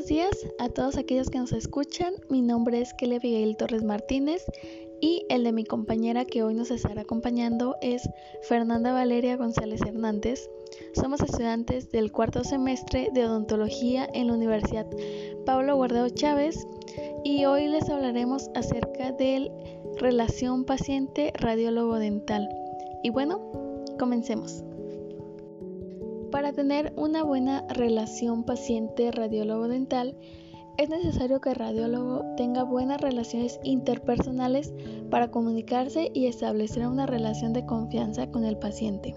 buenos días a todos aquellos que nos escuchan. Mi nombre es Kelly Abigail Torres Martínez y el de mi compañera que hoy nos estará acompañando es Fernanda Valeria González Hernández. Somos estudiantes del cuarto semestre de odontología en la Universidad Pablo Guardado Chávez y hoy les hablaremos acerca de relación paciente radiólogo dental. Y bueno, comencemos. Para tener una buena relación paciente-radiólogo dental, es necesario que el radiólogo tenga buenas relaciones interpersonales para comunicarse y establecer una relación de confianza con el paciente.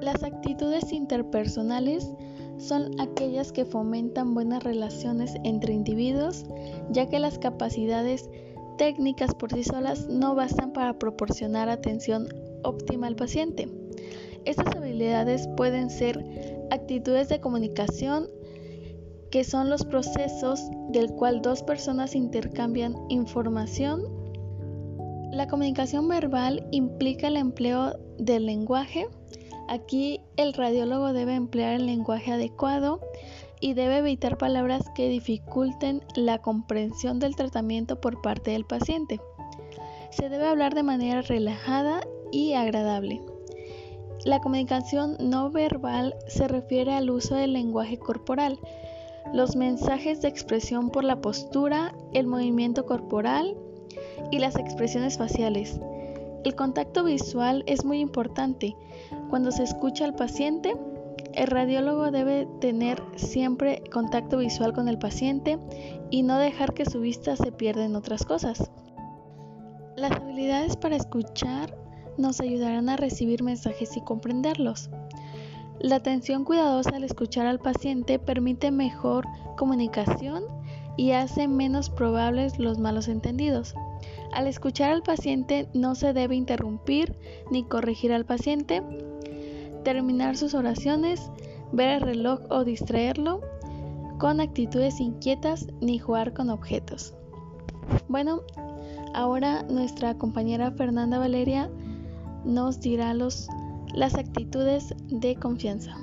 Las actitudes interpersonales son aquellas que fomentan buenas relaciones entre individuos, ya que las capacidades técnicas por sí solas no bastan para proporcionar atención óptima al paciente. Estas habilidades pueden ser actitudes de comunicación, que son los procesos del cual dos personas intercambian información. La comunicación verbal implica el empleo del lenguaje. Aquí el radiólogo debe emplear el lenguaje adecuado y debe evitar palabras que dificulten la comprensión del tratamiento por parte del paciente. Se debe hablar de manera relajada y agradable. La comunicación no verbal se refiere al uso del lenguaje corporal, los mensajes de expresión por la postura, el movimiento corporal y las expresiones faciales. El contacto visual es muy importante. Cuando se escucha al paciente, el radiólogo debe tener siempre contacto visual con el paciente y no dejar que su vista se pierda en otras cosas. Las habilidades para escuchar nos ayudarán a recibir mensajes y comprenderlos. La atención cuidadosa al escuchar al paciente permite mejor comunicación y hace menos probables los malos entendidos. Al escuchar al paciente no se debe interrumpir ni corregir al paciente, terminar sus oraciones, ver el reloj o distraerlo con actitudes inquietas ni jugar con objetos. Bueno, ahora nuestra compañera Fernanda Valeria nos dirá los, las actitudes de confianza.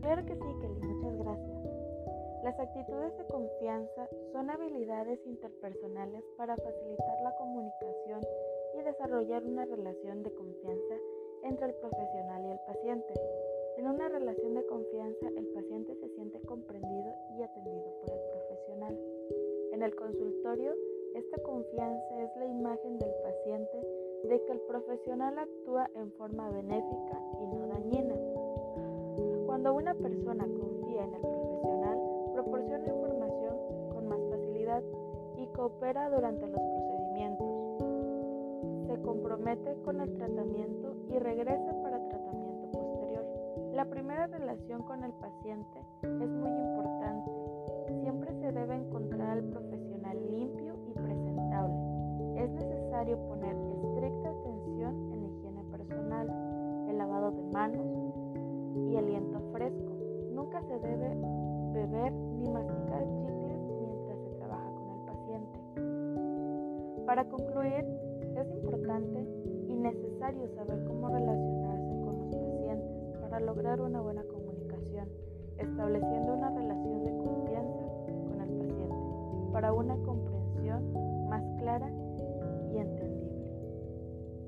Claro que sí, Kelly, muchas gracias. Las actitudes de confianza son habilidades interpersonales para facilitar la comunicación y desarrollar una relación de confianza entre el profesional y el paciente. En una relación de confianza, el paciente se siente comprendido y atendido por el profesional. En el consultorio, esta confianza es la imagen del paciente de que el profesional actúa en forma benéfica y no dañina. Cuando una persona confía en el profesional, proporciona información con más facilidad y coopera durante los procedimientos. Se compromete con el tratamiento y regresa para tratamiento posterior. La primera relación con el paciente es muy importante. Siempre se debe encontrar manos y aliento fresco. Nunca se debe beber ni masticar chicles mientras se trabaja con el paciente. Para concluir, es importante y necesario saber cómo relacionarse con los pacientes para lograr una buena comunicación, estableciendo una relación de confianza con el paciente para una comprensión más clara y entendible.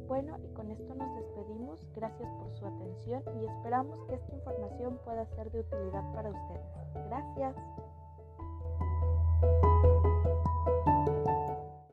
Bueno, esto nos despedimos. Gracias por su atención y esperamos que esta información pueda ser de utilidad para ustedes. Gracias.